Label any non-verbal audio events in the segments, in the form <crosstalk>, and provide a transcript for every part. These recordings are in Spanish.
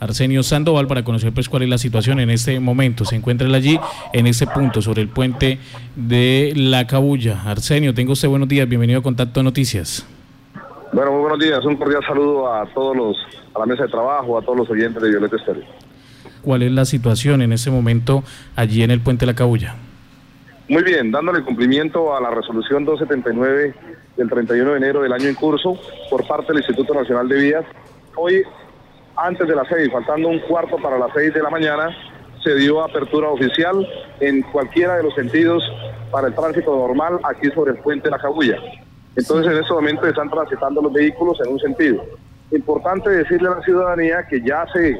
Arsenio Sandoval, para conocer pues cuál es la situación en este momento. Se encuentra él allí, en este punto, sobre el puente de La Cabulla. Arsenio, tengo usted buenos días, bienvenido a Contacto Noticias. Bueno, muy buenos días, un cordial saludo a todos los, a la mesa de trabajo, a todos los oyentes de Violeta Estéreo. ¿Cuál es la situación en este momento allí en el puente de La Cabulla? Muy bien, dándole cumplimiento a la resolución 279 del 31 de enero del año en curso por parte del Instituto Nacional de Vías. Hoy, antes de las seis, faltando un cuarto para las seis de la mañana, se dio apertura oficial en cualquiera de los sentidos para el tránsito normal aquí sobre el puente de la Cabulla. Entonces, en este momento están transitando los vehículos en un sentido. Importante decirle a la ciudadanía que ya se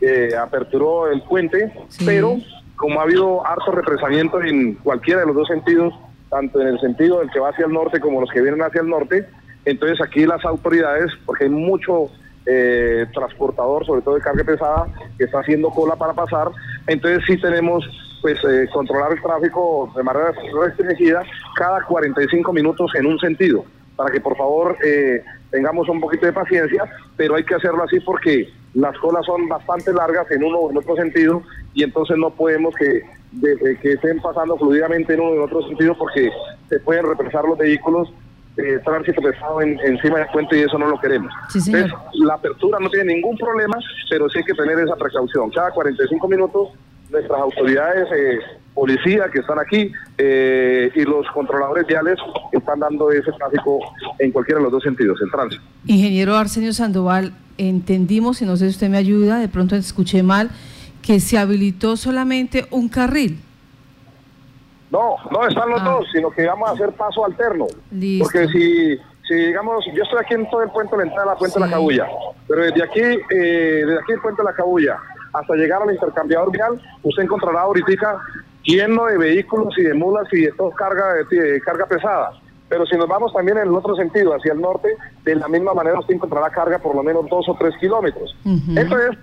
eh, aperturó el puente, pero como ha habido harto represamiento en cualquiera de los dos sentidos, tanto en el sentido del que va hacia el norte como los que vienen hacia el norte, entonces aquí las autoridades, porque hay mucho eh, transportador, sobre todo de carga pesada, que está haciendo cola para pasar, entonces sí tenemos pues eh, controlar el tráfico de manera restringida cada 45 minutos en un sentido, para que por favor eh, tengamos un poquito de paciencia, pero hay que hacerlo así porque las colas son bastante largas en uno o en otro sentido y entonces no podemos que, que estén pasando fluidamente en uno o en otro sentido porque se pueden represar los vehículos de tránsito pesado encima del puente y eso no lo queremos. entonces, la apertura no tiene ningún problema, pero sí hay que tener esa precaución. Cada 45 minutos nuestras autoridades, eh, policía que están aquí eh, y los controladores viales están dando ese tráfico en cualquiera de los dos sentidos, el tránsito. Ingeniero Arsenio Sandoval, entendimos, y no sé si usted me ayuda, de pronto escuché mal, que se habilitó solamente un carril. No, no están los ah. dos, sino que vamos a hacer paso alterno. Porque si, si digamos, yo estoy aquí en todo el puente de la entrada la Puente de la Cabulla, pero desde aquí, eh, desde aquí el puente de la Cabulla hasta llegar al intercambiador vial, usted encontrará ahorita lleno de vehículos y de mulas y de todo carga, de, carga pesada. Pero si nos vamos también en el otro sentido, hacia el norte, de la misma manera usted encontrará carga por lo menos dos o tres kilómetros. Entonces,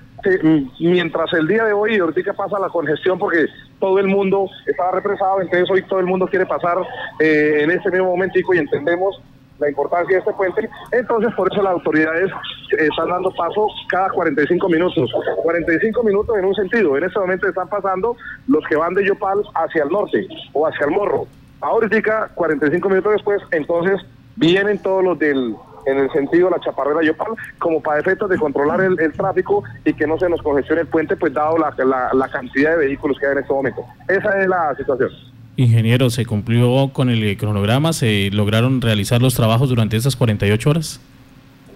mientras el día de hoy, ahorita pasa la congestión porque todo el mundo estaba represado, entonces hoy todo el mundo quiere pasar eh, en este mismo momentico y entendemos la importancia de este puente. Entonces, por eso las autoridades están dando paso cada 45 minutos. 45 minutos en un sentido. En este momento están pasando los que van de Yopal hacia el norte o hacia el Morro. Ahorita, 45 minutos después, entonces vienen todos los del en el sentido de la chaparrera Yopal, como para efectos de controlar el, tráfico y que no se nos congestione el puente, pues dado la, la cantidad de vehículos que hay en este momento. Esa es la situación. Ingeniero, ¿se cumplió con el cronograma? ¿Se lograron realizar los trabajos durante esas 48 horas?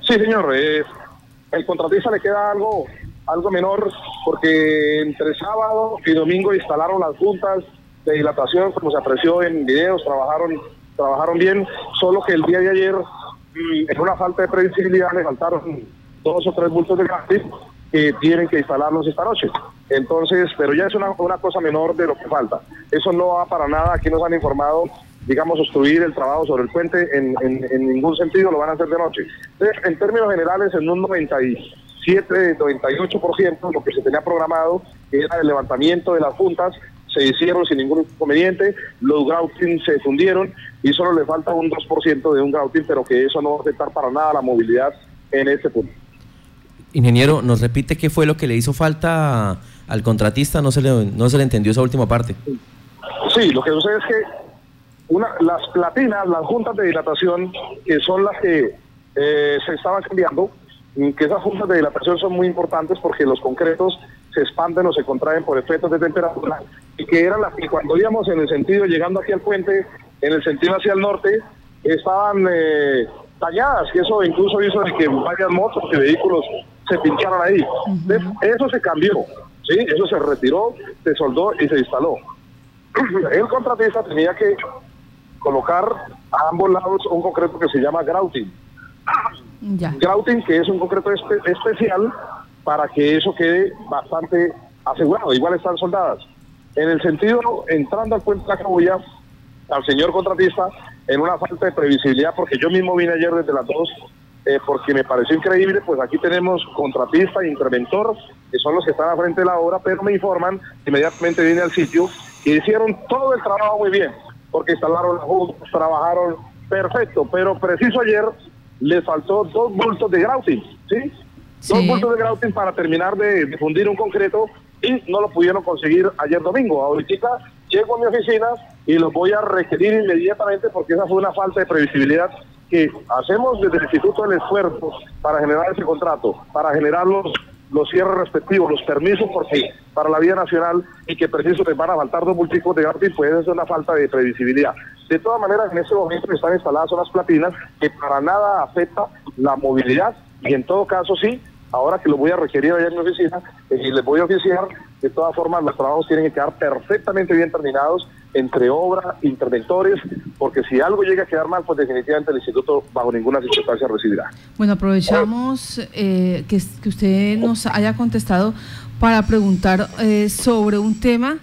Sí, señor. Eh, el contratista le queda algo, algo menor porque entre sábado y domingo instalaron las juntas de dilatación, como se apreció en videos, trabajaron, trabajaron bien, solo que el día de ayer, en una falta de previsibilidad, le faltaron dos o tres bultos de gas que tienen que instalarlos esta noche. Entonces, pero ya es una, una cosa menor de lo que falta. Eso no va para nada, aquí nos han informado, digamos, obstruir el trabajo sobre el puente en, en, ningún sentido, lo van a hacer de noche. Entonces, en términos generales, en un 97, 98%, lo que se tenía programado, era el levantamiento de las juntas, se hicieron sin ningún inconveniente, los grouting se fundieron y solo le falta un 2% de un grouting, pero que eso no va a afectar para nada la movilidad en este punto. Ingeniero, ¿nos repite qué fue lo que le hizo falta al contratista? No se le, no se le entendió esa última parte. Sí, lo que sucede es que una, las platinas, las juntas de dilatación, que son las que eh, se estaban cambiando, que esas juntas de dilatación son muy importantes porque los concretos se expanden o se contraen por efectos de temperatura y que eran las que cuando íbamos en el sentido llegando aquí al puente, en el sentido hacia el norte, estaban eh, talladas y eso incluso hizo de que varias motos y vehículos se pincharon ahí. Eso se cambió, ¿sí? Eso se retiró, se soldó y se instaló. <clears throat> El contratista tenía que colocar a ambos lados un concreto que se llama grouting. Grouting, que es un concreto especial para que eso quede bastante asegurado. Igual están soldadas. En el sentido, entrando al puente de la Cabulla, al señor contratista, en una falta de previsibilidad, porque yo mismo vine ayer desde las dos eh, porque me pareció increíble, pues aquí tenemos contratista e interventor, que son los que están a frente de la obra, pero me informan, inmediatamente vine al sitio, que hicieron todo el trabajo muy bien, porque instalaron juntos, trabajaron perfecto, pero preciso ayer les faltó dos bultos de grouting, ¿sí? Dos bultos de grouting para terminar de, fundir un concreto y no lo pudieron conseguir ayer domingo. Ahorita llego a mi oficina y los voy a requerir inmediatamente porque esa fue una falta de previsibilidad que hacemos desde el Instituto del Esfuerzo para generar ese contrato, para generar los, los cierres respectivos, los permisos porque para la vía nacional y que preciso te van a faltar dos múltiples de gratis, pues es una falta de previsibilidad. De todas maneras, en este momento están instaladas unas platinas que para nada afecta la movilidad y en todo caso sí, ahora que lo voy a requerir allá en mi oficina eh, y les voy a oficiar, de todas formas los trabajos tienen que quedar perfectamente bien terminados entre obra, interventores, porque si algo llega a quedar mal, pues definitivamente el instituto bajo ninguna circunstancia recibirá. Bueno, aprovechamos eh, que, usted nos haya contestado para preguntar eh, sobre un tema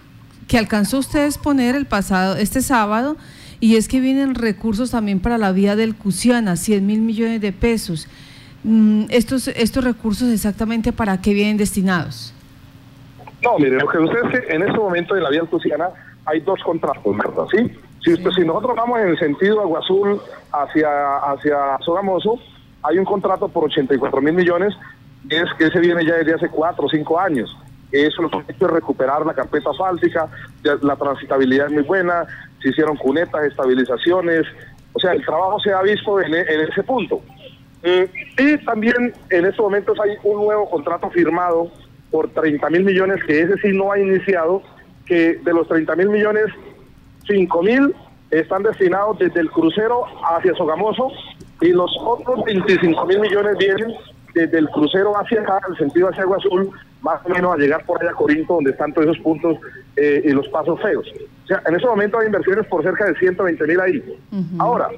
que alcanzó usted a exponer el pasado, este sábado, y es que vienen recursos también para la vía del Cusiana, 100 mil millones de pesos. Mm, estos, ¿Estos recursos exactamente para qué vienen destinados? No, mire, lo que usted es que en este momento en la vía del Cusiana hay dos contratos, ¿verdad? ¿Sí? Si, si nosotros vamos en el sentido Agua Azul hacia, hacia Sogamoso, hay un contrato por 84 mil millones, es que ese viene ya desde hace cuatro o cinco años. Eso lo que es recuperar la carpeta fáltica, la transitabilidad es muy buena, se hicieron cunetas, estabilizaciones, o sea, el trabajo se ha visto en, ese punto. Mm, y también en estos momentos hay un nuevo contrato firmado por 30 mil millones, que ese sí no ha iniciado, que de los 30 mil millones, 5 mil están destinados desde el crucero hacia Sogamoso y los otros 25 mil millones vienen desde el crucero hacia acá, el sentido hacia Agua Azul, más o menos a llegar por allá a Corinto, donde están todos esos puntos eh, y los pasos feos. O sea, en ese momento hay inversiones por cerca de 120 mil ahí. Ahora,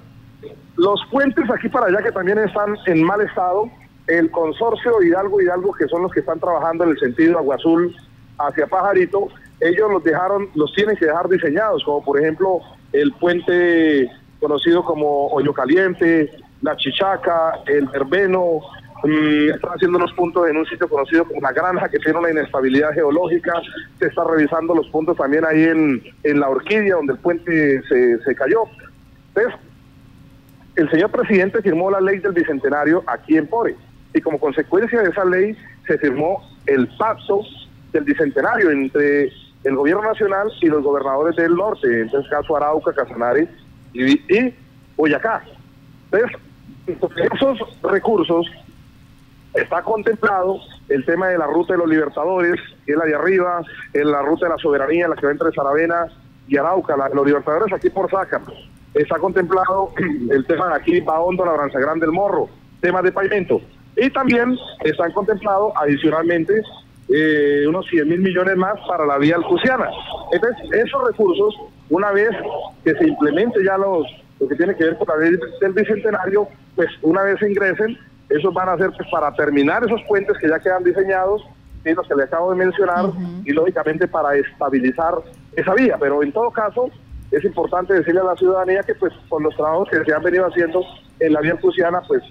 los puentes aquí para allá que también están en mal estado, el consorcio Hidalgo Hidalgo, que son los que están trabajando en el sentido Agua Azul hacia Pajarito, ellos los dejaron, los tienen que dejar diseñados, como por ejemplo el puente conocido como Hoyo Caliente, la Chichaca, el Verbeno, mm, están haciendo los puntos en un sitio conocido como la Granja, que tiene una inestabilidad geológica, se está revisando los puntos también ahí en, en la Orquídea, donde el puente se, se cayó. Entonces, el señor presidente firmó la ley del Bicentenario aquí en Pore, y como consecuencia de esa ley se firmó el pacto del Bicentenario entre el gobierno nacional y los gobernadores del norte, en este caso Arauca, Casanare y, Boyacá. Entonces, esos recursos está contemplado el tema de la ruta de los libertadores, que es la de arriba, en la ruta de la soberanía, la que va entre Saravena y Arauca, los libertadores aquí por Saca. Está contemplado <clears throat> el tema de aquí, Hondo, la Branza Grande, el Morro, temas de pavimento. Y también están contemplados adicionalmente eh, unos 100 mil millones más para la vía alcuciana. Entonces, esos recursos, una vez que se implemente ya los lo que tiene que ver con la ley del bicentenario, pues una vez se ingresen, esos van a ser pues, para terminar esos puentes que ya quedan diseñados, y los que le acabo de mencionar, y lógicamente para estabilizar esa vía. Pero en todo caso, es importante decirle a la ciudadanía que pues con los trabajos que se han venido haciendo en la vía alcuciana, pues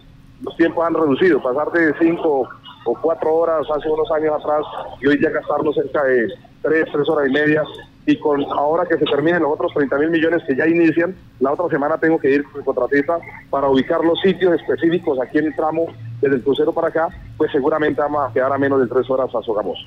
los tiempos han reducido, pasar de cinco o cuatro horas hace unos años atrás y hoy ya gastarnos cerca de tres, tres horas y media y con ahora que se terminen los otros 30 mil millones que ya inician, la otra semana tengo que ir con contratista para ubicar los sitios específicos aquí en el tramo desde el crucero para acá, pues seguramente vamos a quedar a menos de tres horas a Sogamos.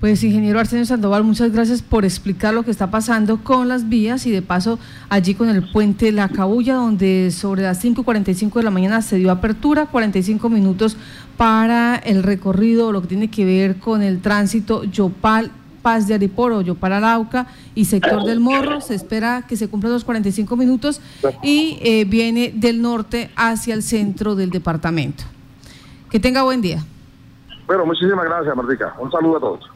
Pues ingeniero Arsenio Sandoval, muchas gracias por explicar lo que está pasando con las vías y de paso allí con el puente La Cabulla, donde sobre las 5.45 de la mañana se dio apertura, 45 minutos para el recorrido, lo que tiene que ver con el tránsito Yopal Paz de Ariporo, Yopal Arauca y sector del Morro. Se espera que se cumplan los 45 minutos y eh, viene del norte hacia el centro del departamento. Que tenga buen día. Bueno, muchísimas gracias, Martica. Un saludo a todos.